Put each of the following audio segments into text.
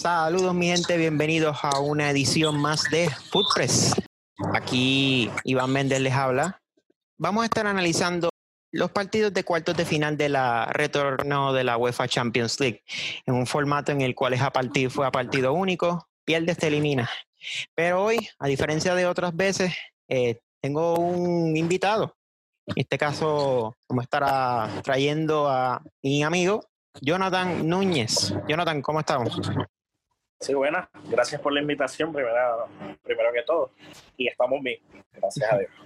Saludos mi gente, bienvenidos a una edición más de Footpress. Aquí Iván Méndez les habla. Vamos a estar analizando los partidos de cuartos de final de la retorno de la UEFA Champions League en un formato en el cual es a partido, fue a partido único, pierde, te elimina. Pero hoy, a diferencia de otras veces, eh, tengo un invitado. En este caso, como estará trayendo a mi amigo Jonathan Núñez. Jonathan, ¿cómo estamos? Sí, buenas. Gracias por la invitación, primero, primero que todo. Y estamos bien, gracias a Dios.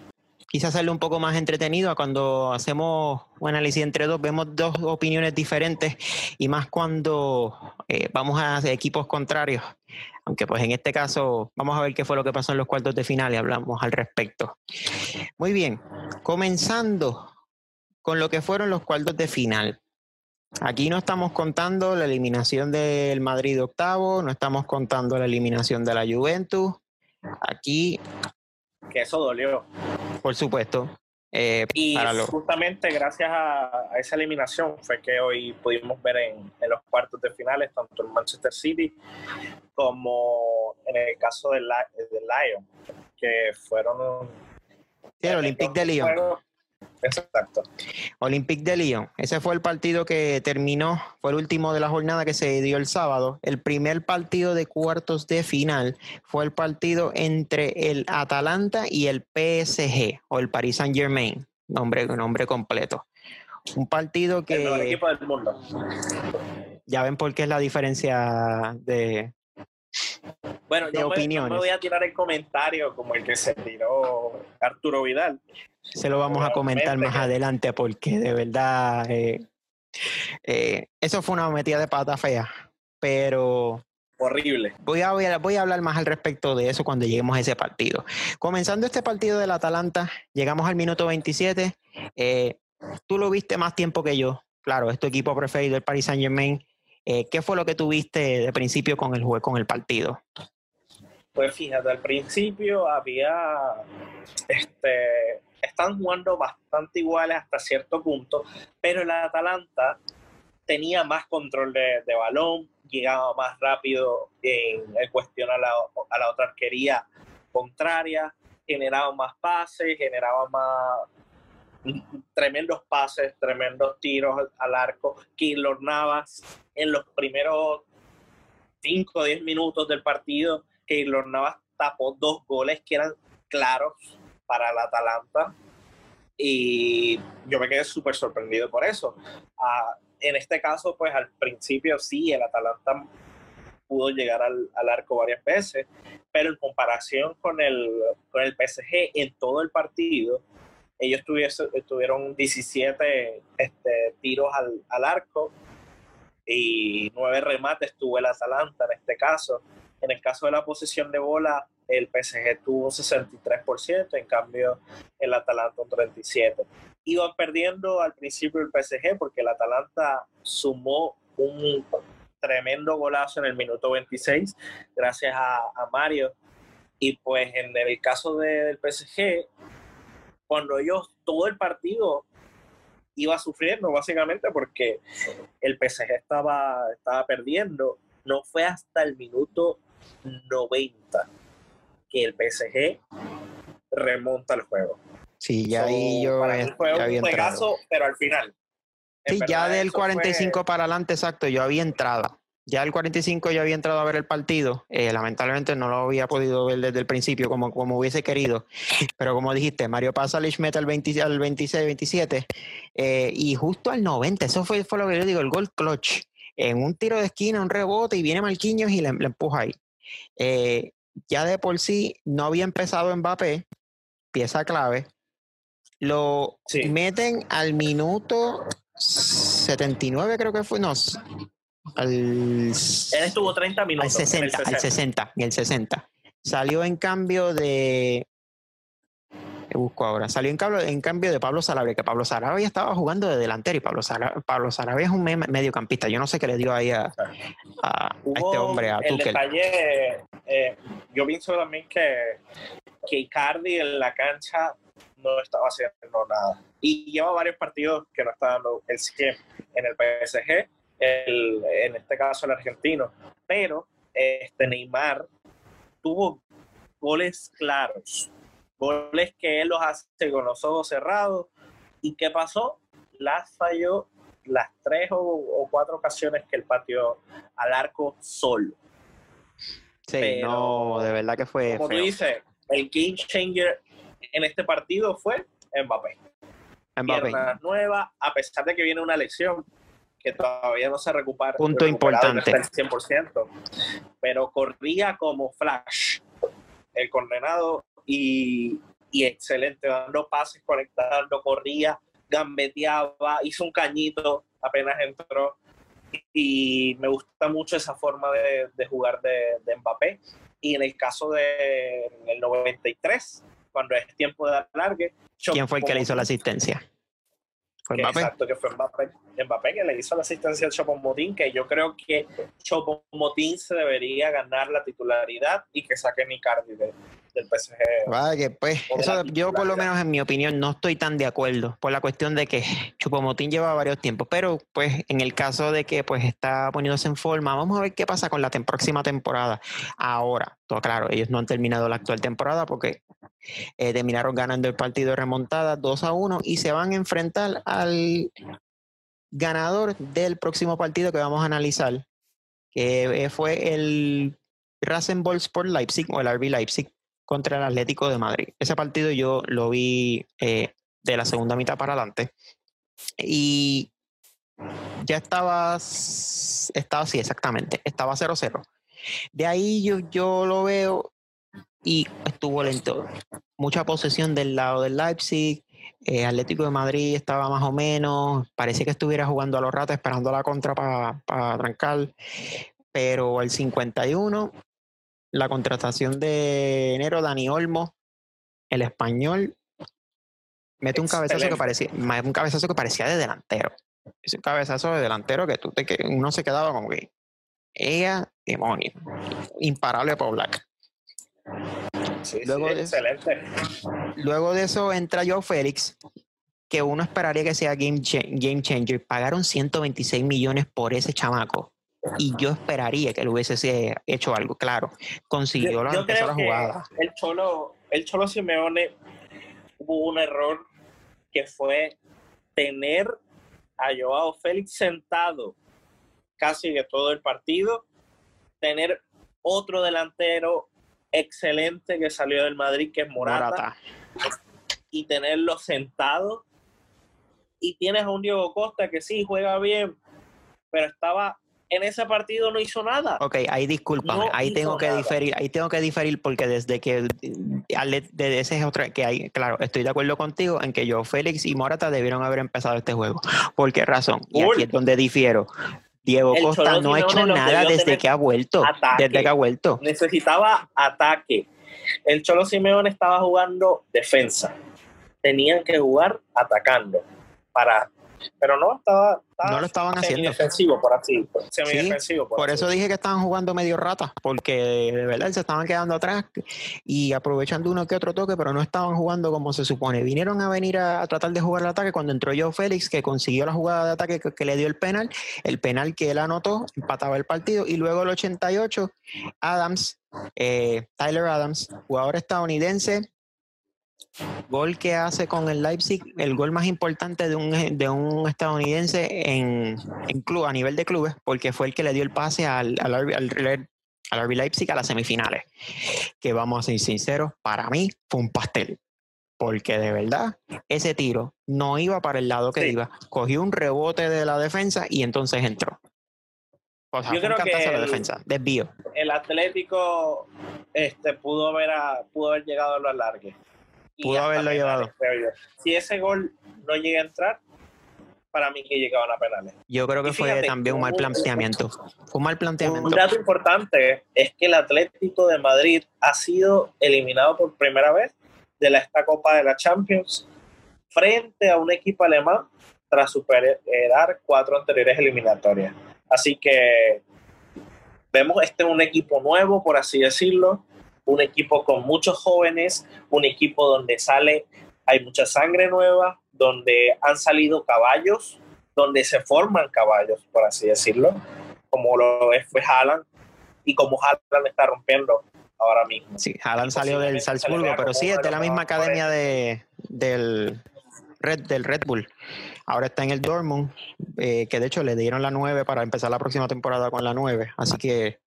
Quise hacerlo un poco más entretenido a cuando hacemos un análisis entre dos, vemos dos opiniones diferentes y más cuando eh, vamos a equipos contrarios. Aunque pues en este caso vamos a ver qué fue lo que pasó en los cuartos de final y hablamos al respecto. Muy bien, comenzando con lo que fueron los cuartos de final. Aquí no estamos contando la eliminación del Madrid octavo, no estamos contando la eliminación de la Juventus. Aquí. Que eso dolió. Por supuesto. Eh, y justamente gracias a, esa eliminación fue que hoy pudimos ver en, los cuartos de finales tanto el Manchester City como en el caso del, Lyon, que fueron. Sí, el Olympique de Lyon. Exacto. Olympique de Lyon. Ese fue el partido que terminó, fue el último de la jornada que se dio el sábado. El primer partido de cuartos de final fue el partido entre el Atalanta y el PSG o el Paris Saint Germain, nombre, nombre completo. Un partido que... El equipo del mundo. Ya ven por qué es la diferencia de, bueno, yo opiniones. Me, voy a tirar el comentario como el que se tiró Arturo Vidal. Se lo vamos a comentar más adelante porque de verdad eh, eh, eso fue una metida de pata fea, pero horrible. Voy a, voy a hablar más al respecto de eso cuando lleguemos a ese partido. Comenzando este partido del Atalanta, llegamos al minuto 27. Eh, tú lo viste más tiempo que yo. Claro, es tu equipo preferido, el Paris Saint Germain. ¿Qué fue lo que tuviste de principio con el juego, con el partido? Pues fíjate, al principio había este están jugando bastante iguales hasta cierto punto, pero el Atalanta tenía más control de, balón, llegaba más rápido en, cuestión a la, a la, otra arquería contraria, generaba más pases, generaba más tremendos pases, tremendos tiros al arco. Keylor Navas en los primeros 5 o 10 minutos del partido, Keylor Navas tapó dos goles que eran claros para el Atalanta y yo me quedé súper sorprendido por eso. Ah, en este caso, pues al principio sí, el Atalanta pudo llegar al, al, arco varias veces, pero en comparación con el, con el PSG en todo el partido, ellos tuvieron 17 este, tiros al, al arco y nueve remates tuvo el Atalanta en este caso. En el caso de la posición de bola, el PSG tuvo un 63%, en cambio el Atalanta un 37%. Iba perdiendo al principio el PSG porque el Atalanta sumó un tremendo golazo en el minuto 26 gracias a, a Mario. Y pues en el caso del PSG, cuando ellos todo el partido iba sufriendo básicamente porque el PSG estaba, estaba perdiendo, no fue hasta el minuto 90 que el PSG remonta el juego. Sí, ya ahí yo había entrado. pero al final. Sí, ya del 45 para adelante, exacto, yo había entrado. Ya el 45 yo había entrado a ver el partido. Eh, lamentablemente no lo había podido ver desde el principio como, como hubiese querido. Pero como dijiste, Mario pasa al mete al, 20, al 26, 27. Eh, y justo al 90, eso fue, fue lo que yo digo, el gol clutch. En un tiro de esquina, un rebote, y viene Marquinhos y le, empuja ahí. Eh, ya de por sí no había empezado Mbappé, pieza clave. Lo meten al minuto 79, creo que fue. No, al. Él estuvo 30 minutos. Al 60, al 60, y el 60. Salió en cambio de busco ahora. Salió en cambio, en cambio de Pablo Sarabia, que Pablo Sarabia estaba jugando de delantero y Pablo Sarabia, Pablo Sarabia es un mediocampista. Yo no sé qué le dio ahí a, este hombre, a el detalle, eh, yo pienso también que, que Icardi en la cancha no estaba haciendo nada. Y lleva varios partidos que no está dando el 100 en el PSG, el, en este caso el argentino. Pero este Neymar tuvo goles claros, goles que él los hace con los ojos cerrados. ¿Y qué pasó? Las falló las tres o, cuatro ocasiones que él pateó al arco solo. Sí, no, de verdad que fue. Como tú dices, el game changer en este partido fue Mbappé. Mbappé. nueva, a pesar de que viene una lesión que todavía no se recupera. Punto importante. 100%, pero corría como flash el condenado y, y excelente, dando pases, conectando, corría, gambeteaba, hizo un cañito apenas entró y me gusta mucho esa forma de, de jugar de, de, Mbappé. Y en el caso del de, 93, cuando es tiempo de alargue... ¿Quién fue el que le hizo la asistencia? Exacto, que fue Mbappé, Mbappé que le hizo la asistencia al Chopomotín, que yo creo que Chopomotín se debería ganar la titularidad y que saque Icardi de, del PSG. Vaya, pues, eso yo por lo menos en mi opinión no estoy tan de acuerdo por la cuestión de que Chupomotín lleva varios tiempos, pero pues en el caso de que pues está poniéndose en forma, vamos a ver qué pasa con la próxima temporada. Ahora, todo claro, ellos no han terminado la actual temporada porque eh, terminaron ganando el partido de remontada 2 a 1 y se van a enfrentar al ganador del próximo partido que vamos a analizar, que fue el Rasenball Sport Leipzig o el RB Leipzig contra el Atlético de Madrid. Ese partido yo lo vi eh, de la segunda mitad para adelante y ya estaba, estaba así exactamente, estaba 0-0. De ahí yo, yo lo veo y estuvo lento. Mucha posesión del lado del Leipzig, eh, Atlético de Madrid estaba más o menos, parecía que estuviera jugando a los ratos esperando la contra para trancar, pero el 51 la contratación de enero, Dani Olmo, el español, mete un cabezazo que parecía, un cabezazo que parecía de delantero. Es un cabezazo de delantero que tú te, que uno se quedaba como que ella, demonio, imparable por Black. luego de, excelente. Luego de eso entra Joe Félix, que uno esperaría que sea game, game changer. Pagaron 126 millones por ese chamaco y yo esperaría que él hubiese hecho algo, claro. Consiguió la, jugada. El Cholo, el Cholo Simeone hubo un error que fue tener a Joao Félix sentado casi de todo el partido, tener otro delantero excelente que salió del Madrid, que es Morata, y tenerlo sentado. Y tienes a un Diego Costa que sí juega bien, pero estaba en ese partido no hizo nada. Ok, ahí discúlpame, ahí tengo que diferir, ahí tengo que diferir porque desde que desde ese es otra que hay, claro, estoy de acuerdo contigo en que yo, Félix y Morata debieron haber empezado este juego. ¿Por qué razón? Y aquí es donde difiero. Diego Costa no ha hecho nada desde que ha vuelto. Desde que ha vuelto. Necesitaba ataque. El Cholo Simeone estaba jugando defensa. Tenían que jugar atacando para pero no, estaba, no lo estaban haciendo. defensivo por así, por, eso dije que estaban jugando medio rata, porque de verdad se estaban quedando atrás y aprovechando uno que otro toque, pero no estaban jugando como se supone. Vinieron a venir a, tratar de jugar el ataque cuando entró yo Félix, que consiguió la jugada de ataque que, le dio el penal, el penal que él anotó, empataba el partido, y luego el 88, Adams, eh, Tyler Adams, jugador estadounidense, Gol que hace con el Leipzig, el gol más importante de un, de un estadounidense en, en club, a nivel de clubes, porque fue el que le dio el pase al, al, al, al RB Leipzig a las semifinales. Que vamos a ser sinceros, para mí fue un pastel. Porque de verdad, ese tiro no iba para el lado que iba. Cogió un rebote de la defensa y entonces entró. O sea, Yo creo que el, la defensa, desvío. El Atlético este, pudo, haber pudo haber llegado a lo alargue. Pudo haberlo llevado. Si ese gol no llega a entrar, para mí que llegaban a penales. Yo creo que fue también un mal planteamiento. Fue un mal planteamiento. Un dato importante es que el Atlético de Madrid ha sido eliminado por primera vez de la, esta Copa de la Champions frente a un equipo alemán tras superar cuatro anteriores eliminatorias. Así que vemos este es un equipo nuevo, por así decirlo, un equipo con muchos jóvenes, un equipo donde sale, hay mucha sangre nueva, donde han salido caballos, donde se forman caballos, por así decirlo, como lo es fue Haaland, y como Haaland está rompiendo ahora mismo. Sí, Haaland salió del Salzburgo, pero sí es de la misma academia de, del, Red, del Red Bull. Ahora está en el Dortmund, eh, que de hecho le dieron la 9 para empezar la próxima temporada con la 9. Así que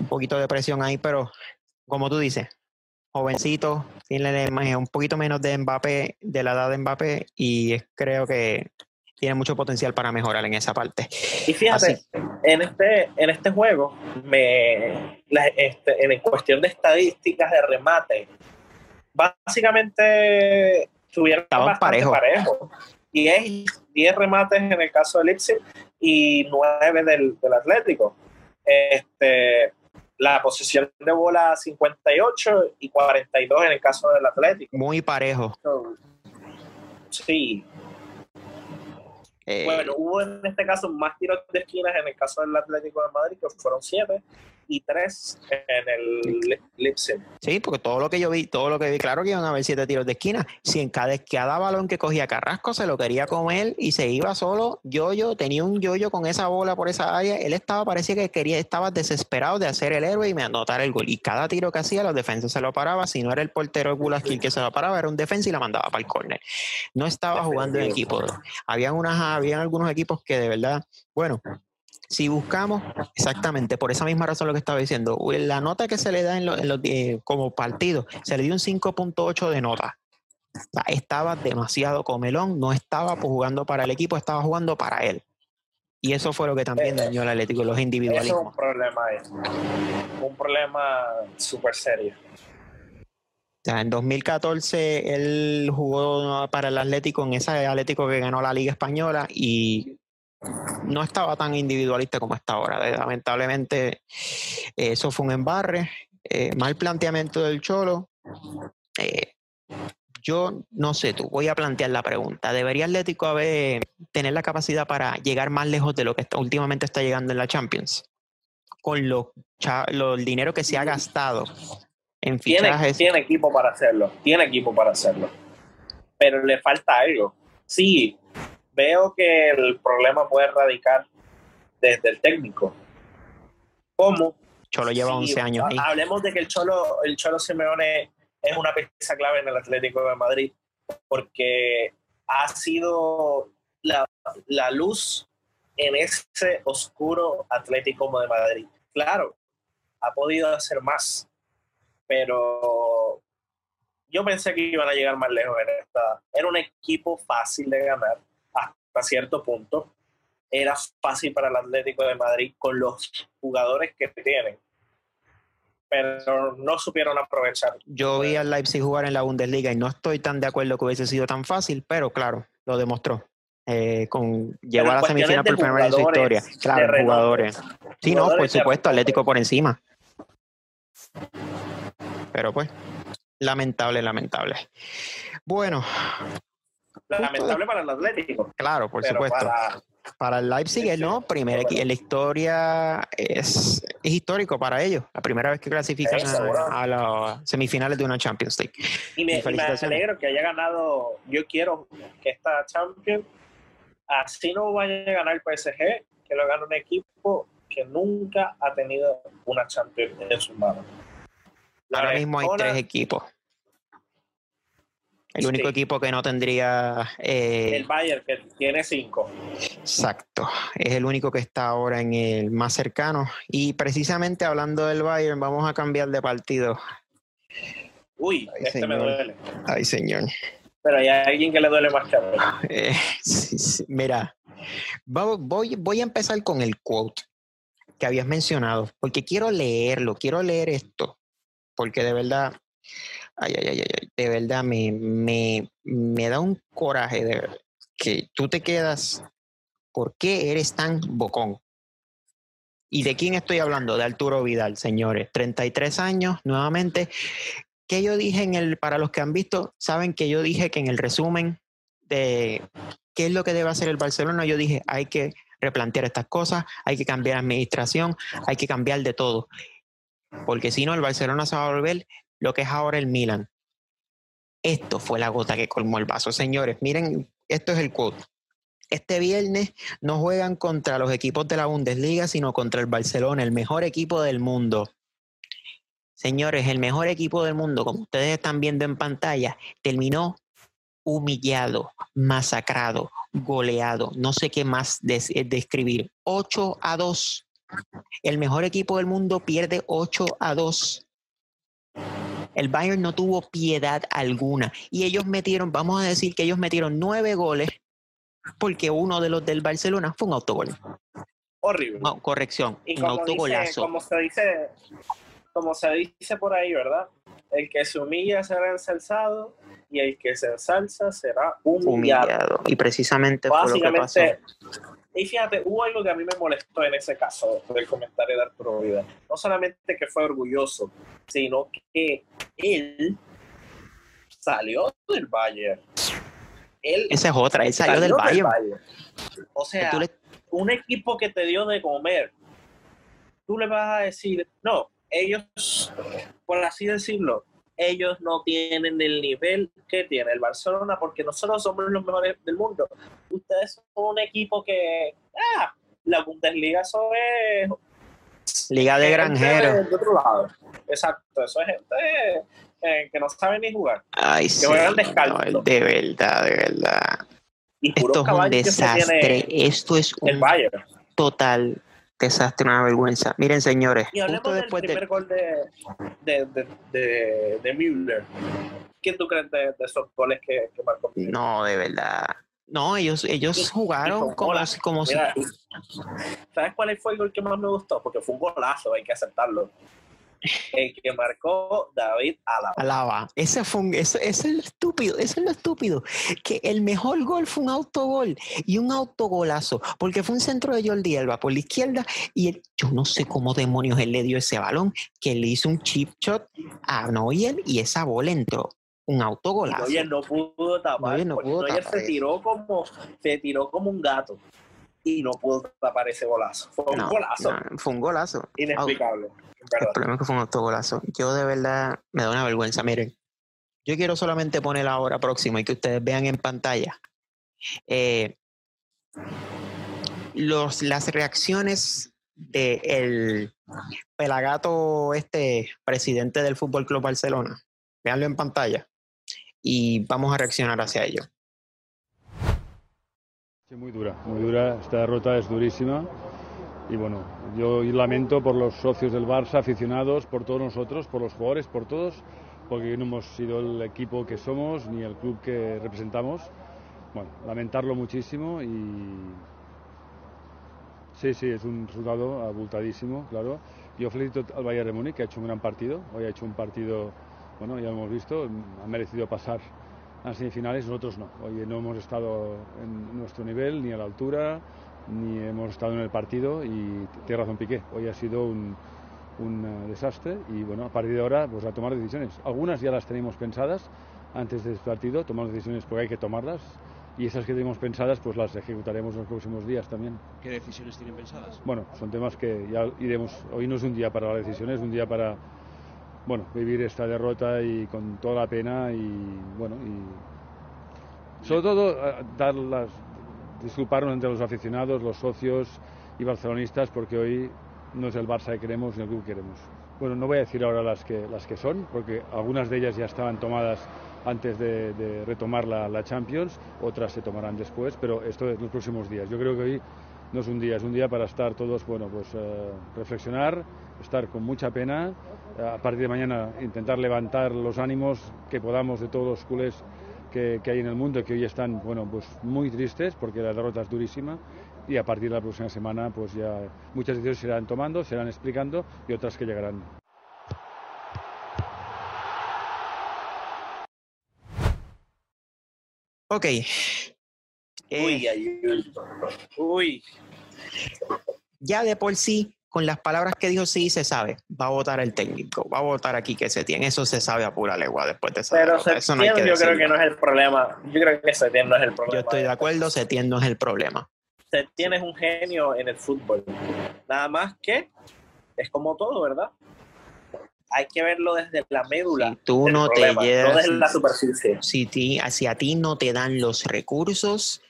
un poquito de presión ahí, pero como tú dices, jovencito, tiene un poquito menos de Mbappé, de la edad de Mbappé, y creo que tiene mucho potencial para mejorar en esa parte. Y fíjate, en este, en este juego, me, este, en cuestión de estadísticas de remate, básicamente tuvieron bastante parejo. 10, 10 remates en el caso del Leipzig y 9 del, del Atlético. Este, la posición de bola 58 y 42 en el caso del Atlético. Muy parejo. Sí. Eh, bueno, hubo en este caso más tiros de esquinas en el caso del Atlético de Madrid, que fueron 7, y tres en el Leipzig. Sí, porque todo lo que yo vi, todo lo que vi, claro que iban a haber siete tiros de esquina. Si en cada, cada balón que cogía Carrasco se lo quería comer y se iba solo, yo-yo, tenía un yo-yo con esa bola por esa área, él estaba, parecía que quería, estaba desesperado de hacer el héroe y me anotar el gol. Y cada tiro que hacía, los defensas se lo paraba, si no era el portero Gulaskil que se lo paraba, era un defensa y la mandaba para el córner. No estaba jugando en equipo. Habían unas, habían algunos equipos que de verdad, bueno, si buscamos exactamente por esa misma razón lo que estaba diciendo, la nota que se le da en, los, eh, como partido, se le dio un 5.8 de nota. estaba demasiado comelón, no estaba jugando para el equipo, estaba jugando para él. Y eso fue lo que también eh, dañó al Atlético, los individualismos. es un problema, un problema súper serio. en 2014 él jugó para el Atlético en ese Atlético que ganó la Liga Española y no estaba tan individualista como está ahora. Lamentablemente, eso fue un embarre. Eh, mal planteamiento del Cholo. Eh, yo no sé, tú voy a plantear la pregunta. ¿Debería Atlético haber, tener la capacidad para llegar más lejos de lo que últimamente está llegando en la Champions? Con lo, el dinero que se ha gastado en fichajes. Tiene, tiene equipo para hacerlo, tiene equipo para hacerlo. Pero le falta algo. Sí, veo que el problema puede radicar desde el técnico. ¿Cómo? Cholo lleva 11 años. Hablemos de que el Cholo, el Cholo Simeone es una pieza clave en el Atlético de Madrid porque ha sido la, la luz en ese oscuro Atlético de Madrid. Claro, ha podido hacer más, pero yo pensé que iban a llegar más lejos en esta. Era un equipo fácil de ganar hasta cierto punto, era fácil para el Atlético de Madrid con los jugadores que tienen. Pero no supieron aprovechar. Yo vi al Leipzig jugar en la Bundesliga y no estoy tan de acuerdo que hubiese sido tan fácil, pero claro, lo demostró. Eh, con llevar a la semifinal por primera vez en su historia. Claro, jugadores. Sí, no, por supuesto, Atlético por encima. Pero pues, lamentable, lamentable. Bueno, Lamentable para el Atlético. Claro, por supuesto. Para, el Leipzig, no, primera, en la historia es, es, histórico para ellos. La primera vez que clasifican a, las semifinales de una Champions League. Y me, me, alegro que haya ganado. Yo quiero que esta Champions, así no vaya a ganar el PSG, que lo gane un equipo que nunca ha tenido una Champions en sus manos. Ahora mismo hay tres equipos el único equipo que no tendría... Eh, el Bayern, que tiene cinco. Exacto. Es el único que está ahora en el más cercano. Y precisamente hablando del Bayern, vamos a cambiar de partido. Uy, este me duele. Ay, señor. Pero hay alguien que le duele más que a mí. Eh, mira, voy, voy a empezar con el quote que habías mencionado, porque quiero leerlo, quiero leer esto, porque de verdad ay, ay, ay, ay, de verdad me, me, me da un coraje de que tú te quedas, ¿por qué eres tan bocón? ¿Y de quién estoy hablando? De Arturo Vidal, señores. 33 años, nuevamente. ¿Qué yo dije en el, para los que han visto, saben que yo dije que en el resumen de qué es lo que debe hacer el Barcelona, yo dije, hay que replantear estas cosas, hay que cambiar administración, hay que cambiar de todo. Porque si no, el Barcelona se va a volver lo que es ahora el Milan. Esto fue la gota que colmó el vaso, señores. Miren, esto es el quote. este viernes no juegan contra los equipos de la Bundesliga, sino contra el Barcelona, el mejor equipo del mundo. Señores, el mejor equipo del mundo, como ustedes están viendo en pantalla, terminó humillado, masacrado, goleado, no sé qué más describir. 8 a 2. El mejor equipo del mundo pierde 8 a 2. El Bayern no tuvo piedad alguna y ellos metieron, vamos a decir que ellos metieron nueve goles porque uno de los del Barcelona fue un autogol. Horrible. No, corrección, un autogolazo. como se dice, como se dice por ahí, ¿verdad? El que se humilla será ensalzado y el que se ensalza será humillado. Y precisamente fue lo que pasó. Y fíjate, hubo algo que a mí me molestó en ese caso del comentario de Arturo Vidal. No solamente que fue orgulloso, sino que él salió del Bayern. Él Esa es otra, él salió, del, Bayern. O sea, un equipo que te dio de comer, tú le vas a decir, no, ellos, por así decirlo, ellos no tienen el nivel que tiene el Barcelona porque nosotros somos los mejores del mundo. Ustedes son un equipo que, ah, la Bundesliga eso es... Liga de granjeros. De otro lado. Exacto, eso es gente eh, que no sabe ni jugar. Ay, sí, de verdad, de verdad. Esto es un desastre. Esto es un total desastre, una vergüenza. Miren, señores. Y hablemos del primer gol de, de, de, de, Müller. ¿Quién tú crees de, esos goles que, que marcó? No, de verdad. No, ellos, ellos jugaron como, como si... ¿Sabes cuál fue el gol que más me gustó? Porque fue un golazo, hay que aceptarlo el que marcó David Alaba. Alaba. Ese fue un, ese, es el estúpido, eso es lo estúpido. Que el mejor gol fue un autogol y un autogolazo, porque fue un centro de Jordi Alba por la izquierda y yo no sé cómo demonios él le dio ese balón, que le hizo un chip shot a Noyer y esa bola entró. Un autogolazo. Noyer no pudo tapar. Noyer, no pudo se tiró como se tiró como un gato y no pudo tapar ese golazo. Fue un golazo. fue un golazo. Inexplicable. El problema es que fue un autogolazo. Yo de verdad me da una vergüenza. Miren, yo quiero solamente poner la hora próxima y que ustedes vean en pantalla eh, los, las reacciones del pelagato este presidente del Fútbol Club Barcelona. Veanlo en pantalla y vamos a reaccionar hacia ello. Muy dura, muy dura. Esta derrota es durísima y bueno, yo lamento por los socios del Barça, aficionados, por todos nosotros, por los jugadores, por todos, porque no hemos sido el equipo que somos ni el club que representamos. Bueno, lamentarlo muchísimo y sí, sí, es un resultado abultadísimo, claro. Yo felicito al Bayern de Múnich, que ha hecho un gran partido. Hoy ha hecho un partido, bueno, ya lo hemos visto, ha merecido pasar a las semifinales, nosotros no. Hoy no hemos estado en nuestro nivel ni a la altura ni hemos estado en el partido y tiene razón Piqué, hoy ha sido un, un eh, desastre y bueno, a partir de ahora pues a tomar decisiones. Algunas ya las tenemos pensadas antes de este partido, tomamos decisiones porque hay que tomarlas y esas que tenemos pensadas pues las ejecutaremos en los próximos días también. ¿Qué decisiones tienen pensadas? Bueno, son temas que ya iremos, hoy no es un día para las decisiones, es un día para bueno, vivir esta derrota y con toda la pena y bueno, y sobre todo eh, dar las disculparnos entre los aficionados, los socios y barcelonistas porque hoy no es el Barça que queremos ni el que queremos. Bueno, no voy a decir ahora las que, las que son, porque algunas de ellas ya estaban tomadas antes de, retomar la, Champions, otras se tomarán después, pero esto es los próximos días. Yo creo que hoy no es un día, es un día para estar todos, bueno, pues eh, reflexionar, estar con mucha pena, a partir de mañana intentar levantar los ánimos que podamos de todos los culés que, hay en el mundo que hoy están bueno, pues muy tristes porque la derrota es durísima y a partir de la próxima semana pues ya muchas decisiones se irán tomando, se irán explicando y otras que llegarán. Ok. Uy, uy. Ya de por sí con las palabras que dijo, sí, se sabe. Va a votar el técnico, va a votar aquí que se tiene. Eso se sabe a pura legua después de saber. Pero Eso no hay que yo creo que no es el problema. Yo creo que Setién no es el problema. Yo estoy de acuerdo, Setién no es el problema. Setién es un genio en el fútbol. Nada más que es como todo, ¿verdad? Hay que verlo desde la médula. Si tú no te llevas. No desde la superficie. Si, ti, si a ti no te dan los recursos,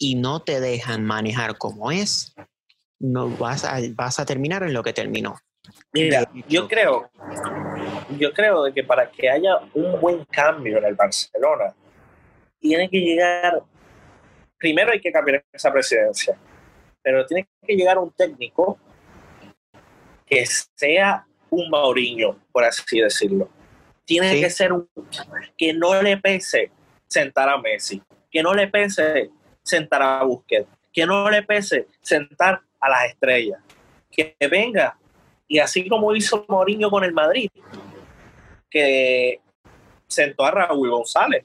y no te dejan manejar como es, no vas a, vas a terminar en lo que terminó. Mira, yo creo, yo creo de que para que haya un buen cambio en el Barcelona, tiene que llegar, primero hay que cambiar esa presidencia, pero tiene que llegar un técnico que sea un Mauriño, por así decirlo. Tiene Sí. que ser un que no le pese sentar a Messi, que no le pese sentar a Busquets, que no le pese sentar a las estrellas, que venga y así como hizo Mourinho con el Madrid, que sentó a Raúl González.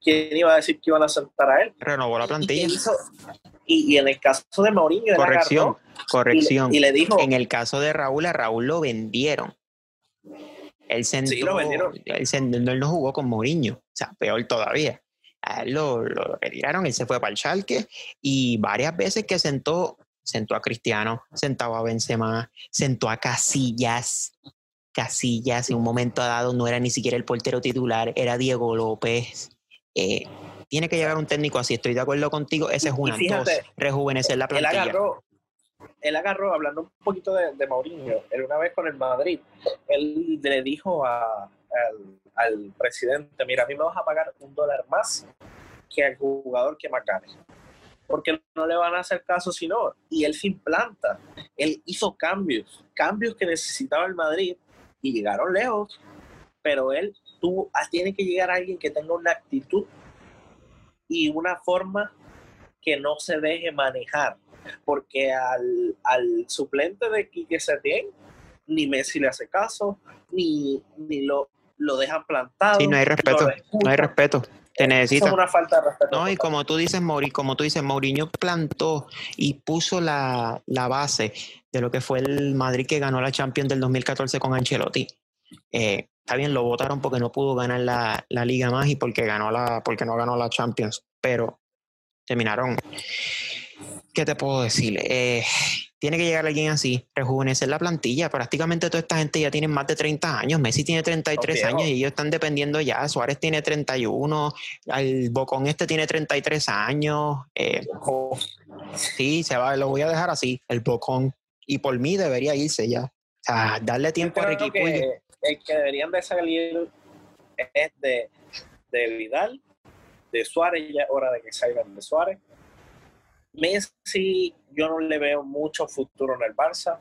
¿Quién iba a decir que iban a sentar a él? Renovó la Y, plantilla. hizo- y- y en el caso de Mourinho, Corrección, agarró y le- corrección. Y, le dijo, En el caso de Raúl, a Raúl lo vendieron. Él sentó, Sí, lo vendieron. Él, sentó- él no jugó con Mourinho, o sea, peor todavía. A él lo, lo retiraron, él se fue para el Schalke y varias veces que sentó, sentó a Cristiano, sentó a Benzema, sentó a Casillas. Casillas en un momento dado no era ni siquiera el portero titular, era Diego López. Eh, tiene que llegar un técnico así, estoy de acuerdo contigo, esa es fíjate, rejuvenecer la él plantilla. agarró, él agarró, hablando un poquito de, de Mourinho, él una vez con el Madrid, él le dijo a- al, presidente, mira, a mí me vas a pagar un dólar más que al jugador que más gane. Porque no le van a hacer caso si no. Y él se implanta. Él hizo cambios, cambios que necesitaba el Madrid y llegaron lejos. Pero él tuvo, ah, tiene que llegar alguien que tenga una actitud y una forma que no se deje manejar. Porque al, al suplente de Quique Setién, ni Messi le hace caso, ni, ni lo, lo dejan plantado. Sí, no hay respeto, No hay respeto. Te Eso necesita. es una falta de respeto. No, y como tú dices, Mauri, como tú dices, Mourinho plantó y puso la, la base de lo que fue el Madrid que ganó la Champions del 2014 con Ancelotti. Eh, está bien, lo votaron porque no pudo ganar la, la Liga más y porque ganó la, porque no ganó la Champions, pero terminaron. ¿Qué te puedo decir? Eh, tiene que llegar alguien así, rejuvenecer la plantilla. Prácticamente toda esta gente ya tiene más de 30 años. Messi tiene 33 viejos. años y ellos están dependiendo ya. Suárez tiene 31, el Bocón este tiene 33 años. eh, Oh, sí, se va, lo voy a dejar así, el Bocón. Y por mí debería irse ya. O sea, darle tiempo a creo Ricky que el que deberían de salir es de, de Vidal, de Suárez, ya es hora de que salgan de Suárez. Messi, yo no le veo mucho futuro en el Barça.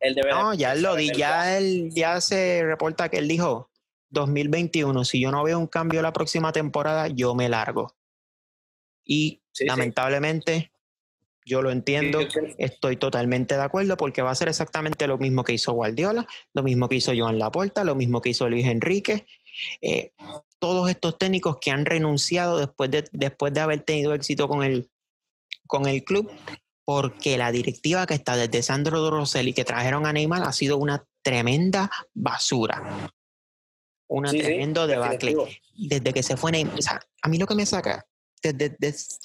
Él debe de No, ya él lo di, ya él ya se reporta que él dijo 2021, si yo no veo un cambio la próxima temporada, yo me largo. Y Sí, sí. lamentablemente, yo lo entiendo, sí. estoy totalmente de acuerdo porque va a ser exactamente lo mismo que hizo Guardiola, lo mismo que hizo Joan Laporta, lo mismo que hizo Luis Enrique. eh, todos estos técnicos que han renunciado después de, después de haber tenido éxito con el, con el club, porque la directiva que está desde Sandro Rosselli que trajeron a Neymar ha sido una tremenda basura. Una Sí, sí, tremendo debacle. Desde que se fue Neymar, o sea, a mí lo que me saca, desde, des-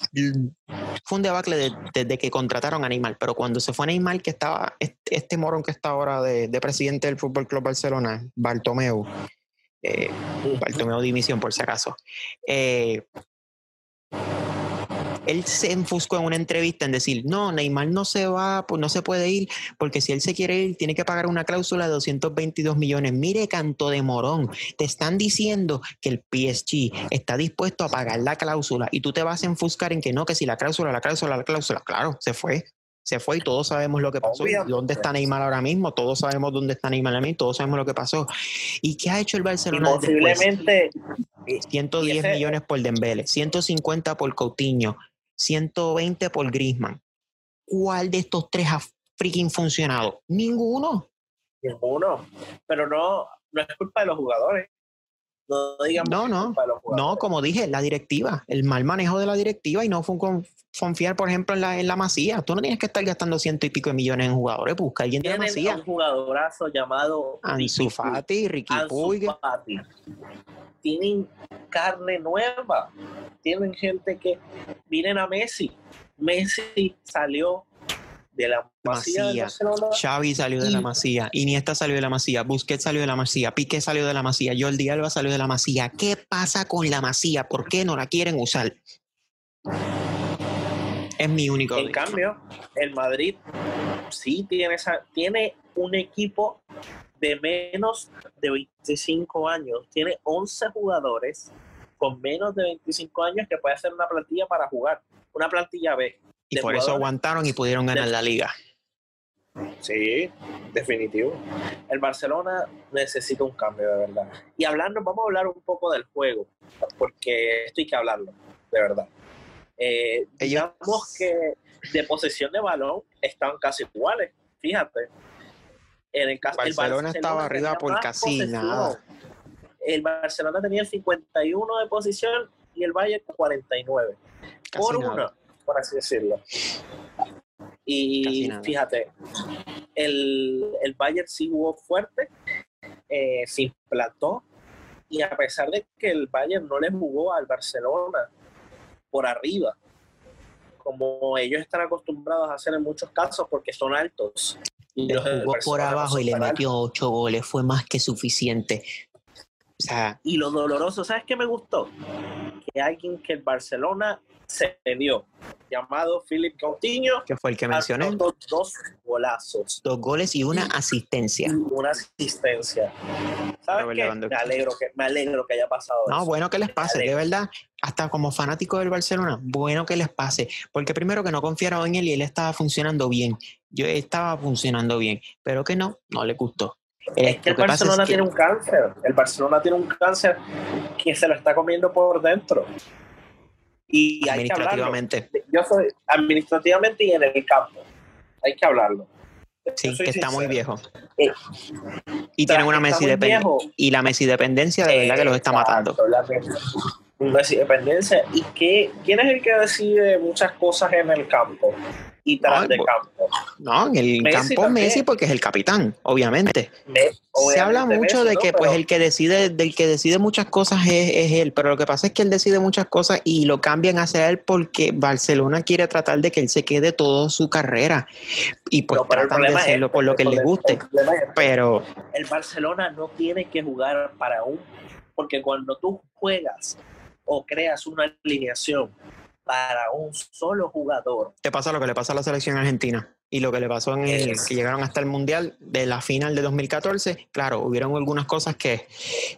fue un debacle de- desde que contrataron a Neymar, pero cuando se fue Neymar, que estaba, este, este morón que está ahora de, de presidente del Fútbol Club Barcelona, Bartomeu, eh, Bartomeu dimisión por si acaso, eh, él se enfuscó en una entrevista en decir, no, Neymar no se va, pues no se puede ir, porque si él se quiere ir, tiene que pagar una cláusula de 222 millones. Mire, canto de morón, te están diciendo que el PSG está dispuesto a pagar la cláusula y tú te vas a enfuscar en que no, que si la cláusula, la cláusula, la cláusula, claro, se fue. Se fue y todos sabemos lo que pasó. Obviamente. ¿Dónde está Neymar ahora mismo? Todos sabemos dónde está Neymar ahora mismo, todos sabemos lo que pasó. ¿Y qué ha hecho el Barcelona después? posiblemente, y- 110 y ese- millones por Dembele, 150 por Coutinho, 120 por Griezmann. ¿Cuál de estos tres ha freaking funcionado? Ninguno. ninguno. Pero no, no es culpa de los jugadores. No digamos No, no. culpa de los jugadores. No, como dije, la directiva, el mal manejo de la directiva y no fue con- confiar, por ejemplo, en la, en la masía. Tú no tienes que estar gastando ciento y pico de millones en jugadores, busca alguien de la masía. un jugadorazo llamado Ansu. Fati, Ricky Puig. Tienen carne nueva. Tienen gente que vienen a Messi. Messi salió de la masía. Xavi salió de la masía, Iniesta salió de la masía, Busquets salió de la masía, Piqué salió de la masía, Jordi Alba salió de la masía. ¿Qué pasa con la masía? ¿Por qué no la quieren usar? Es mi único. En cambio, el Madrid sí tiene, esa, tiene un equipo de menos de 25 años. Tiene 11 jugadores con menos de 25 años que puede hacer una plantilla para jugar. Una plantilla B. Y por eso aguantaron y pudieron ganar la liga. Sí, definitivo. El Barcelona necesita un cambio, de verdad. Y hablando, vamos a hablar un poco del juego, porque esto hay que hablarlo, de verdad. Eh, digamos que de posesión de balón están casi iguales, fíjate. En el caso Barcelona, el Barcelona estaba arriba por casi nada. El Barcelona tenía el 51 de posición y el Bayern 49. por uno, por así decirlo. Y fíjate, el, el Bayern sí jugó fuerte, eh, se implantó, y a pesar de que el Bayern no le jugó al Barcelona por arriba, como ellos están acostumbrados a hacer en muchos casos porque son altos. Y los jugó por abajo y le metió ocho goles, fue más que suficiente. O sea, y lo doloroso, ¿sabes qué me gustó? Que alguien que el Barcelona se dio llamado Philip Coutinho. Que fue el que mencioné. Dos, dos golazos. Dos goles y una asistencia. Una asistencia. ¿Sabes qué? Me alegro, que, me alegro que haya pasado No, bueno que les pase, de verdad. Hasta como fanático del Barcelona, bueno que les pase. Porque primero que no confiaron en él y él estaba funcionando bien. Yo estaba funcionando bien, pero que no, no le gustó. Es que el Barcelona tiene un cáncer. El Barcelona tiene un cáncer que se lo está comiendo por dentro. Y administrativamente. Yo soy administrativamente y en el campo. Hay que hablarlo. Sí, que está muy viejo. Eh, y tienen una Messi dependencia. Y la Messi dependencia de verdad que los está matando. La Messi dependencia. ¿Y qué, quién es el que decide muchas cosas en el campo? Y tras de campo. No, en el campo Messi porque es el capitán, obviamente. Se habla mucho de que pues el que decide, del que decide muchas cosas es, él, pero lo que pasa es que él decide muchas cosas y lo cambian hacia él porque Barcelona quiere tratar de que él se quede toda su carrera y pues tratan de hacerlo por lo que le guste. pero el Barcelona no tiene que jugar para un porque cuando tú juegas o creas una alineación para un solo jugador. Te pasa lo que le pasa a la selección argentina y lo que le pasó en el que llegaron hasta el Mundial de la final de 2014. Claro, hubieron algunas cosas que,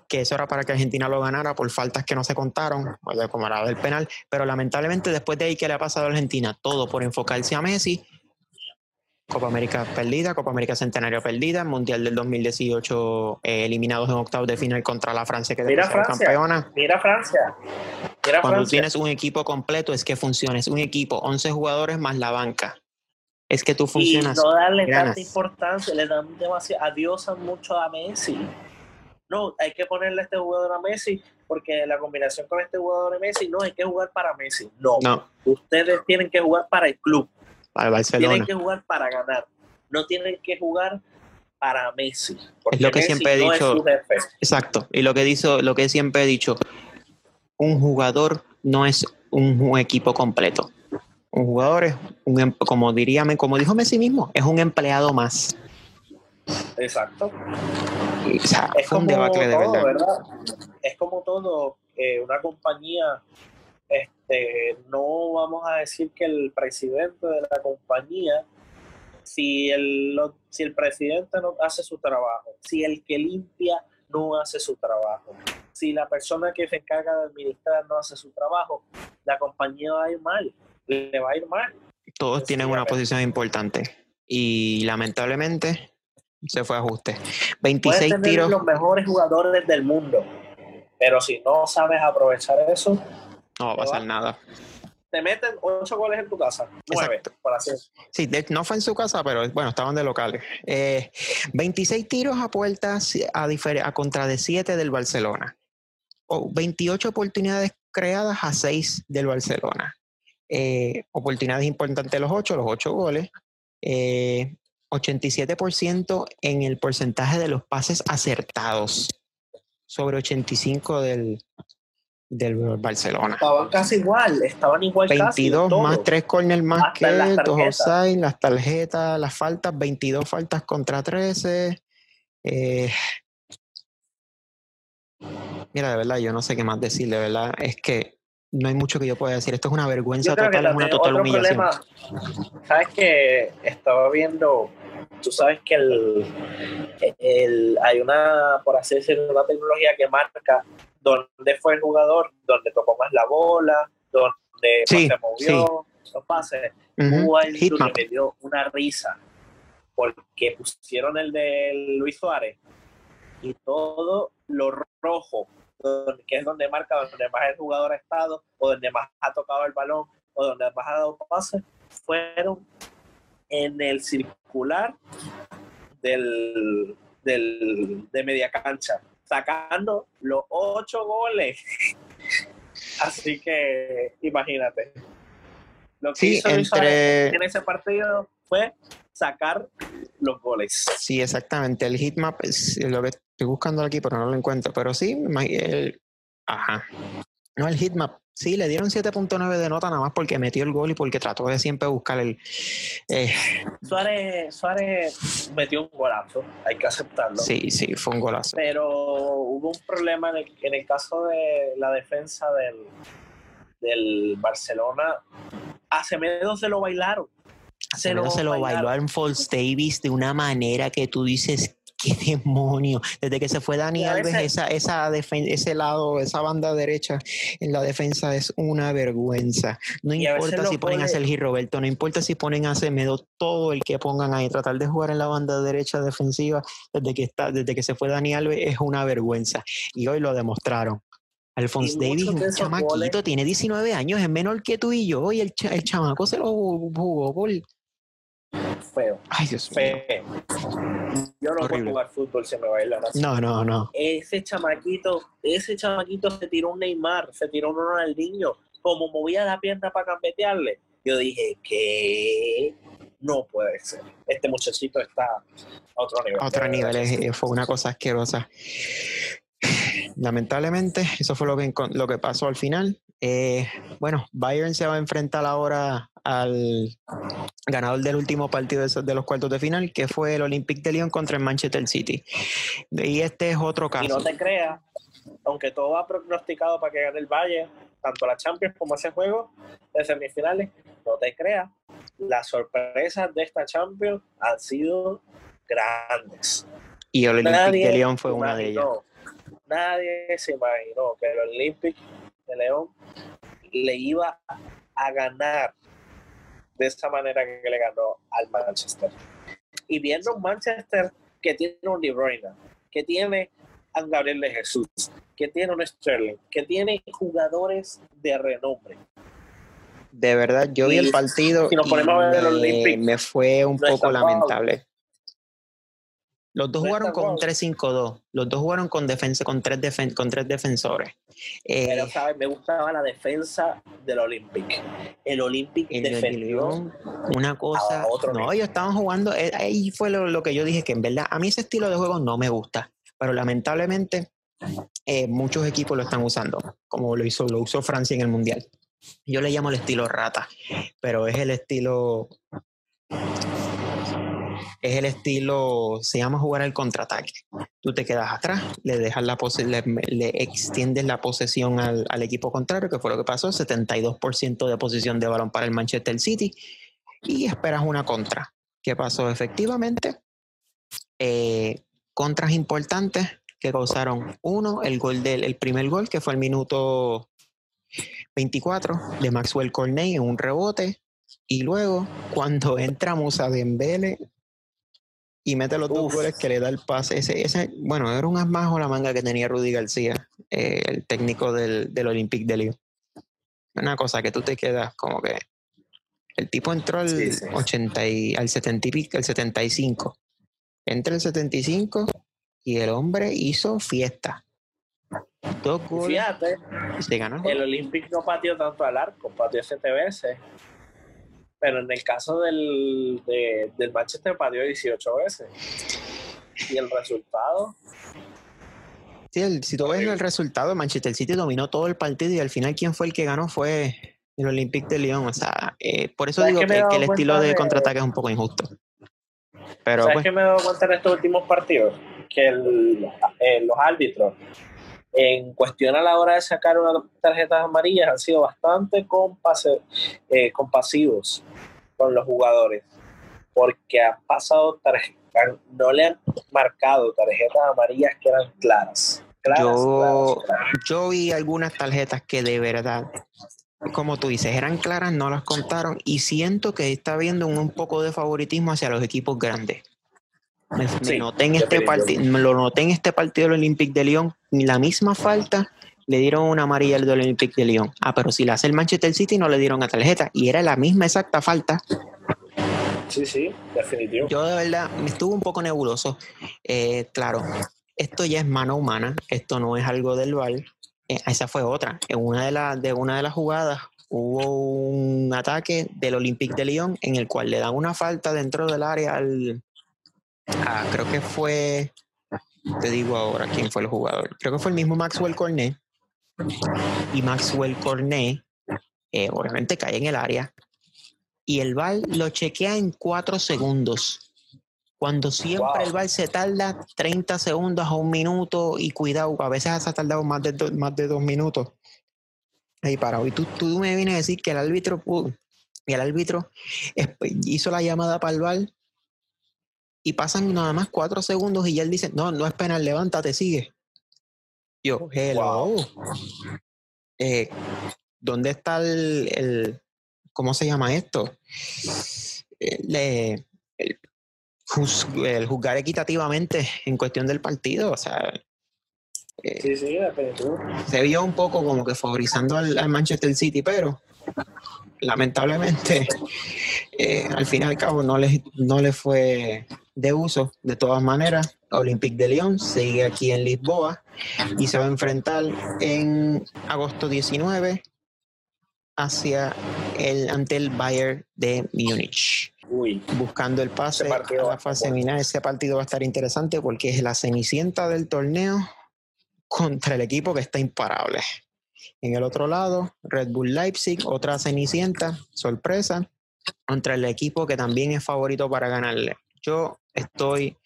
que eso era para que Argentina lo ganara por faltas que no se contaron, como era del penal, pero lamentablemente después de ahí que le ha pasado a Argentina, todo por enfocarse a Messi, Copa América perdida, Copa América Centenario perdida, Mundial del 2018 eh, eliminados en octavos de final contra la Francia que mira Francia, campeona. Mira Francia. Cuando tienes un equipo completo es que funciona, es un equipo, 11 jugadores más la banca. Es que tú funcionas. Y no darle tanta importancia, le dan demasiado, adiosan mucho a Messi. No, hay que ponerle a este jugador a Messi porque la combinación con este jugador de Messi, no, hay que jugar para Messi. No, no. ustedes tienen que jugar para el club tienen que jugar para ganar, no tienen que jugar para Messi. Es lo que siempre he dicho. Exacto. Y lo que, dicho, lo que siempre he dicho, un jugador no es un, equipo completo. Un jugador es, un, em, como diría, como dijo Messi mismo, es un empleado más. Exacto. es como de verdad. Es como todo, eh, una compañía este, no vamos a decir que el presidente de la compañía, si el, si el presidente no hace su trabajo, si el que limpia no hace su trabajo, si la persona que se encarga de administrar no hace su trabajo, la compañía va a ir mal, le va a ir mal. Todos tienen una posición importante y lamentablemente se fue a ajuste. 26 tiros. los mejores jugadores del mundo, pero si no sabes aprovechar eso, no va a pasar nada. Te meten ocho goles en tu casa. Nueve, por así Sí, no fue en su casa, pero bueno, estaban de locales. 26 eh, tiros a puertas a, a contra de 7 del Barcelona. O 28 oportunidades creadas a 6 del Barcelona. Eh, oportunidades importantes los 8, los 8 goles. 87% eh, en el porcentaje de los pases acertados sobre 85 del, del Barcelona. Estaban casi igual, estaban igual 22 casi, más 3 corners más que, dos offside, las tarjetas, las faltas, 22 faltas contra 13. Eh, mira, de verdad, yo no sé qué más decir, de verdad, es que no hay mucho que yo pueda decir. Esto es una vergüenza total, es una total humillación. problema, sabes que estaba viendo, tú sabes que el, el- hay una, por así decirlo, una tecnología que marca dónde fue el jugador, dónde tocó más la bola, dónde Sí, se movió, los pases. Que Heatmap. me dio una risa porque pusieron el de Luis Suárez y todo lo rojo, que es donde marca donde más el jugador ha estado, o donde más ha tocado el balón, o donde más ha dado pases, fueron en el circular del, del, de media cancha, sacando los ocho goles. Así que imagínate. Lo que Sí, hizo entre... en ese partido fue sacar los goles. Sí, exactamente. El heatmap es lo que estoy buscando aquí, pero no lo encuentro. Pero sí, el- ajá. No, el heatmap. Sí, le dieron 7.9 de nota nada más porque metió el gol y porque trató de siempre buscar el... eh, Suárez, Suárez metió un golazo, hay que aceptarlo. sí, sí, fue un golazo. Pero hubo un problema en el, en el caso de la defensa del, del Barcelona. A Semedo se lo bailaron. Se lo, se lo bailó a False Davis de una manera que tú dices, qué demonio. Desde que se fue Dani Alves, esa, esa ese lado, esa banda derecha en la defensa es una vergüenza. No importa si ponen a Sergi Roberto, no importa si ponen a Semedo, todo el que pongan ahí, tratar de jugar en la banda derecha defensiva desde que está, desde que se fue Dani Alves es una vergüenza. Y hoy lo demostraron. Alphonse Davis, un chamaquito, goles- tiene 19 años, es menor que tú y yo, y el, el chamaco se lo jugó por... Feo, Ay, Dios mío. feo. Yo no Horrible. puedo jugar fútbol si me bailan así. No, no, no. Ese chamaquito, ese chamaquito se tiró un Neymar, se tiró un Ronaldinho, como movía la pierna para campetearle. Yo dije, que no puede ser. Este muchachito está a otro nivel. a otro nivel. Fue una cosa asquerosa. Lamentablemente, eso fue lo que, lo que pasó al final. Eh, bueno, Bayern se va a enfrentar ahora al ganador del último partido de, los cuartos de final, que fue el Olympique de Lyon contra el Manchester City. Y este es otro Y caso. no te creas, aunque todo va prognosticado para que gane el Valle, tanto la Champions como ese juego de semifinales, no te creas, las sorpresas de esta Champions han sido grandes. Y el Olympique Nadie de Lyon fue una de ellas. Nadie se imaginó que el Olympic de León le iba a ganar de esa manera que le ganó al Manchester. Y viendo un Manchester que tiene un De Bruyne, que tiene a Gabriel de Jesús, que tiene un Sterling, que tiene jugadores de renombre. De verdad, yo vi el partido si nos y ponemos a ver el Olympic, me fue un no poco lamentable. Los dos No es jugaron con un guau. 3-5-2. Los dos jugaron con defensa, con tres, defen- con tres defensores. Eh, Pero, ¿sabes? Me gustaba la defensa del Olympic. El Olympic el de defendió una cosa. otro no, ellos estaban jugando. eh, Ahí fue lo, lo que yo dije, que en verdad a mí ese estilo de juego no me gusta. Pero lamentablemente eh, muchos equipos lo están usando, como lo hizo, lo usó Francia en el Mundial. Yo le llamo el estilo rata, pero es el estilo. Es el estilo, se llama jugar al contraataque. Tú te quedas atrás, le dejas la pose- le, extiendes la posesión al, al equipo contrario, que fue lo que pasó, 72% de posición de balón para el Manchester City, y esperas una contra. ¿Qué pasó? Efectivamente, eh, contras importantes que causaron uno, el gol del el primer gol, que fue al minuto 24 de Maxwell Cornet en un rebote, y luego cuando entra Musa Dembele y mete los dos goles que le da el pase, ese, ese bueno, era un asmajo la manga que tenía Rudy García, eh, el técnico del, del Olympique de Lyon. Una cosa que tú te quedas como que el tipo entró al Sí, sí. 80 y, al 70 y pico, al 75. Entra el 75 y el hombre hizo fiesta. Dos goles Fíjate, y se ganó el el Olympic no pateó tanto al arco, pateó siete veces. Pero en el caso del, de- del Manchester pateó 18 veces. Y el resultado, Sí, el- si tú ves el resultado, Manchester City dominó todo el partido y al final quien fue el que ganó fue el Olympique de Lyon. O sea, eh, por eso ¿Sabes digo que, el estilo de- contraataque es un poco injusto. Pero ¿sabes pues, qué me he dado cuenta en estos últimos partidos? Que el- eh, los árbitros en cuestión a la hora de sacar unas tarjetas amarillas han sido bastante eh, compasivos con los jugadores porque han pasado tarjetas, no le han marcado tarjetas amarillas que eran claras. yo, yo vi algunas tarjetas que de verdad, como tú dices, eran claras, no las contaron y siento que está habiendo un, poco de favoritismo hacia los equipos grandes. Me, noté en este partido, lo noté en este partido del Olympique de Lyon, ni la misma falta le dieron una amarilla al del Olympique de Lyon. Ah, pero si la hace el Manchester City no le dieron a tarjeta y era la misma exacta falta Sí, sí, definitivo. Yo de verdad me estuvo un poco nebuloso. Eh, claro, esto ya es mano humana, esto no es algo del VAR. Eh, esa fue otra. En una de, las de una de las jugadas hubo un ataque del Olympique de Lyon en el cual le dan una falta dentro del área al. Creo que fue. Te digo ahora quién fue el jugador. Creo que fue el mismo Maxwell Cornet. Y Maxwell Cornet, eh, obviamente, cae en el área y el VAR lo chequea en cuatro segundos. Cuando siempre el VAR se tarda 30 segundos a un minuto y cuidado, a veces se ha tardado más de, más de dos minutos. Ahí parado. Y tú, tú me vienes a decir que el árbitro y el árbitro hizo la llamada para el VAR y pasan nada más cuatro segundos y ya él dice, no, no es penal, levántate, sigue. Yo, hello. Eh, ¿Dónde está el, ¿cómo se llama esto? el, juzgar equitativamente en cuestión del partido, o sea... Eh, sí, sí, se vio un poco como que favorizando al, Manchester City, pero lamentablemente eh, al fin y al cabo no le, no le fue de uso. De todas maneras, Olympique de Lyon sigue aquí en Lisboa y se va a enfrentar en agosto 19 hacia el, ante el Bayern de Múnich. Buscando el pase a la fase final. Ese partido va a estar interesante porque es la cenicienta del torneo contra el equipo que está imparable. En el otro lado, Red Bull Leipzig, otra cenicienta, sorpresa, contra el equipo que también es favorito para ganarle. Yo estoy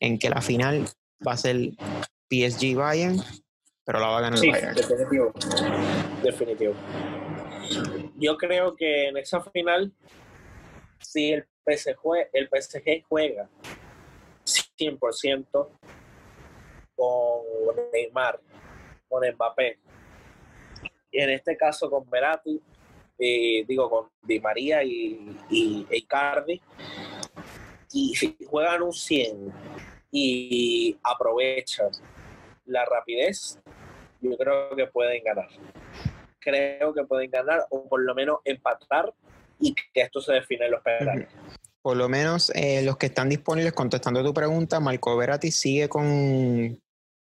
en que la final va a ser PSG Bayern, pero la va a ganar el Bayern. Definitivo. Definitivo yo creo que en esa final, si el PSG, el PSG juega 100% con Neymar, con Mbappé, en este caso con Verati, eh, digo con Di María y, y Icardi, y si juegan un 100 y aprovechan la rapidez, yo creo que pueden ganar creo que pueden ganar o por lo menos empatar y que esto se define en los penales. Por lo menos eh, los que están disponibles, contestando tu pregunta, Marco Verati sigue con,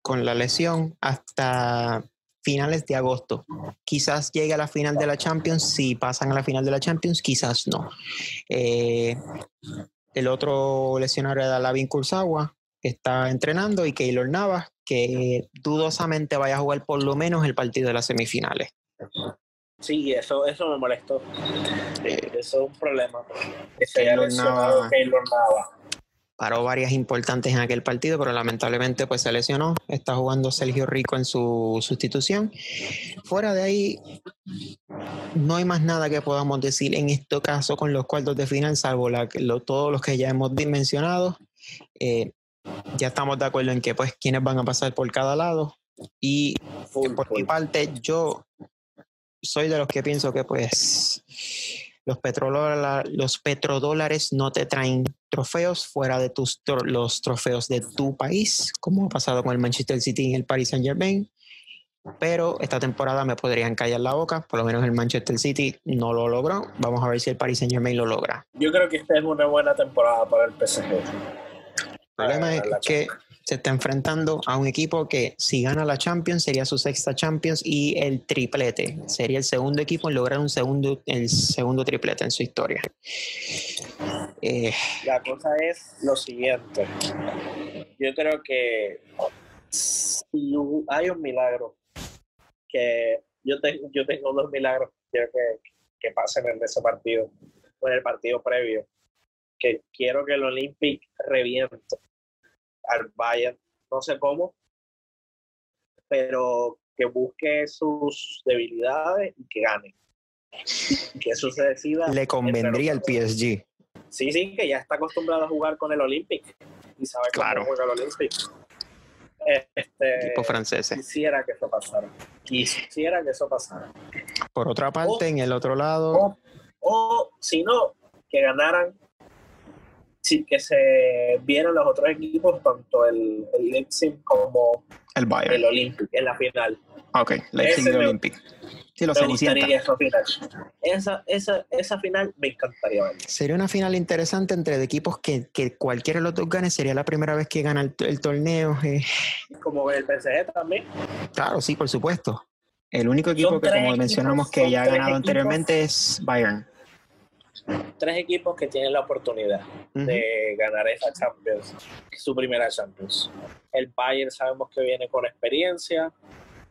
con la lesión hasta finales de agosto. Quizás llegue a la final de la Champions, si pasan a la final de la Champions, quizás no. Eh, el otro lesionado era Lavin Kurzawa, que está entrenando, y Keylor Navas, que dudosamente vaya a jugar por lo menos el partido de las semifinales. Sí, eso, eso me molestó. eso es un problema. Paró varias importantes en aquel partido, pero lamentablemente pues se lesionó. Está jugando Sergio Rico en su sustitución. Fuera de ahí, no hay más nada que podamos decir en este caso con los cuartos de final, salvo la, todos los que ya hemos mencionado. Eh, ya estamos de acuerdo en que pues quienes van a pasar por cada lado. Y por mi parte, yo soy de los que pienso que pues los, petrodólares, los petrodólares no te traen trofeos fuera de tus los trofeos de tu país, como ha pasado con el Manchester City y el Paris Saint Germain. Pero esta temporada me podrían callar la boca, por lo menos el Manchester City no lo logró. Vamos a ver si el Paris Saint Germain lo logra. Yo creo que esta es una buena temporada para el PSG. El problema es que se está enfrentando a un equipo que si gana la Champions sería su sexta Champions y el triplete. Sería el segundo equipo en lograr un segundo, el segundo triplete en su historia. Eh, la cosa es lo siguiente. Yo creo que hay un milagro, que yo, tengo yo tengo dos milagros que, que pasen en ese partido, o en el partido previo, que quiero que el Olympic reviente al Bayern, no sé cómo, pero que busque sus debilidades y que gane. Que eso se decida. Le convendría al PSG. Sí, sí, que ya está acostumbrado a jugar con el Olympic y sabe Claro. cómo juega el Olympic. Este, Equipo franceses. Quisiera que eso pasara. Quisiera que eso pasara. Por otra parte, en el otro lado, O, o si no, que ganaran, sí, que se vieran los otros equipos, tanto el, el Leipzig como el Bayern. el Olympic en la final. Ok, Leipzig y Olympic. Sí, los me gustaría esa final. Esa, esa, esa final me encantaría verla. Sería una final interesante entre equipos que, que cualquiera de los dos gane. Sería la primera vez que gana el, el torneo. eh, Como el PSG también. claro, sí, por supuesto. El único equipo Son que, como equipos, mencionamos, que ya ha ganado anteriormente es Bayern. Tres equipos que tienen la oportunidad de ganar esa Champions, su primera Champions. El Bayern sabemos que viene con experiencia,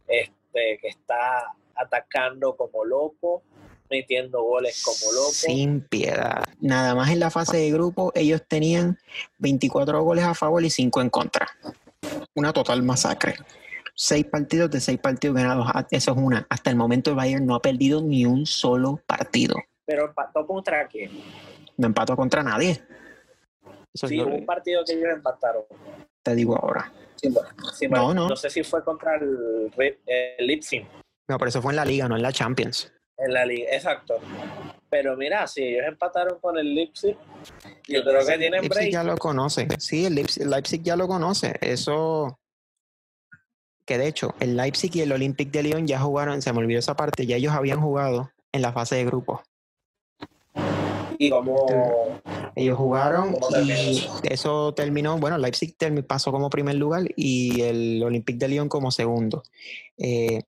este, que está atacando como loco, metiendo goles como loco. Sin piedad. Nada más en la fase de grupo, ellos tenían 24 goles a favor y 5 en contra. Una total masacre. Seis partidos de seis partidos ganados. Ah, Eso es una. Hasta el momento el Bayern no ha perdido ni un solo partido. Pero empató contra quién? No empató contra nadie. Eso es Sí, hubo un partido que ellos empataron. te digo ahora. Sí, bueno, sí, No, bueno, no. no sé si fue contra el, el Leipzig No, pero eso fue en la liga, no en la Champions. en la liga. Exacto. Pero mira, si ellos empataron con el Leipzig, yo creo que tienen Leipzig break. ya lo conoce. Sí, el Leipzig, el Leipzig ya lo conoce. Eso. Que de hecho, el Leipzig y el Olympique de Lyon ya jugaron, se me olvidó esa parte, ya ellos habían jugado en la fase de grupos. Y como Ellos jugaron ¿Cómo y eso terminó, bueno, Leipzig pasó como primer lugar y el Olympique de Lyon como segundo. Eh,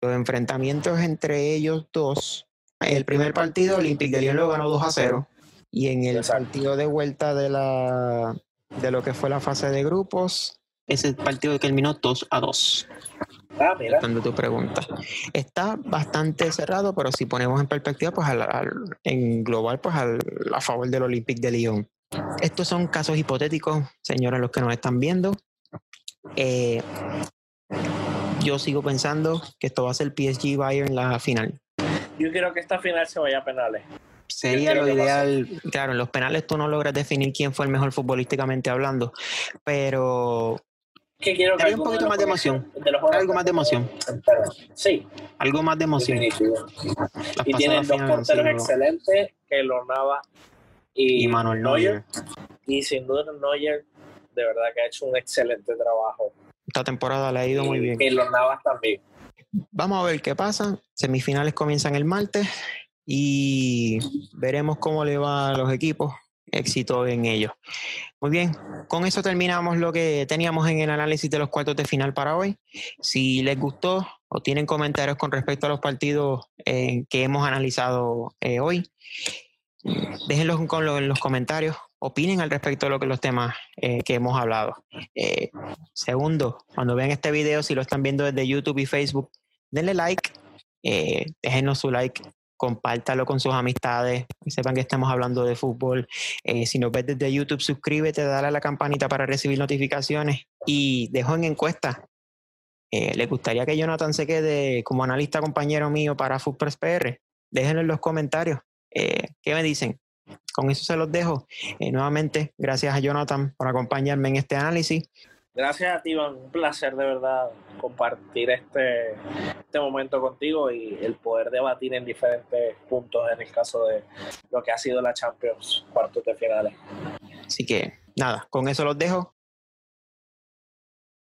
los enfrentamientos entre ellos dos, el primer partido Olympique de Lyon lo ganó 2 a 0 y en el Exacto. partido de vuelta de la de lo que fue la fase de grupos, ese partido terminó 2 a 2 ah, mira, cuando tu pregunta. Está bastante cerrado, pero si ponemos en perspectiva, pues al- al- en global, pues al- a favor del Olympique de Lyon. Estos son casos hipotéticos, señores, los que nos están viendo. Eh, yo sigo pensando que esto va a ser PSG Bayern la final. yo quiero que esta final se vaya a penales. Sería lo ideal. Claro, en los penales tú no logras definir quién fue el mejor futbolísticamente hablando, pero Que quiero que Daría un poquito más de los emoción. los algo más de emoción, Sí, algo más de emoción. Y tienen dos porteros excelentes, que Nava y, y Manuel Neuer. Y sin duda Neuer, de verdad que ha hecho un excelente trabajo. Esta temporada le ha ido muy Y bien. Keylor Navas también. Vamos a ver qué pasa. Semifinales comienzan el martes y veremos cómo le va a los equipos. Éxito en ellos. Muy bien, con eso terminamos lo que teníamos en el análisis de los cuartos de final para hoy. Si les gustó o tienen comentarios con respecto a los partidos eh, que hemos analizado eh, hoy, déjenlos con lo- en los comentarios. Opinen al respecto de lo que los temas eh, que hemos hablado. Segundo, cuando vean este video, si lo están viendo desde YouTube y Facebook, denle like, déjenos su like, compártalo con sus amistades, que sepan que estamos hablando de fútbol. Eh, si nos ves desde YouTube, suscríbete, dale a la campanita para recibir notificaciones y dejo en encuesta. Eh, ¿Les gustaría que Jonathan se quede como analista compañero mío para Fútbol PR? Déjenlo en los comentarios. Eh, ¿Qué me dicen? Con eso se los dejo. Nuevamente, gracias a Jonathan por acompañarme en este análisis. Gracias a ti, Iván. Un placer de verdad compartir este, este momento contigo y el poder debatir en diferentes puntos en el caso de lo que ha sido la Champions cuartos de finales. Así que nada, con eso los dejo.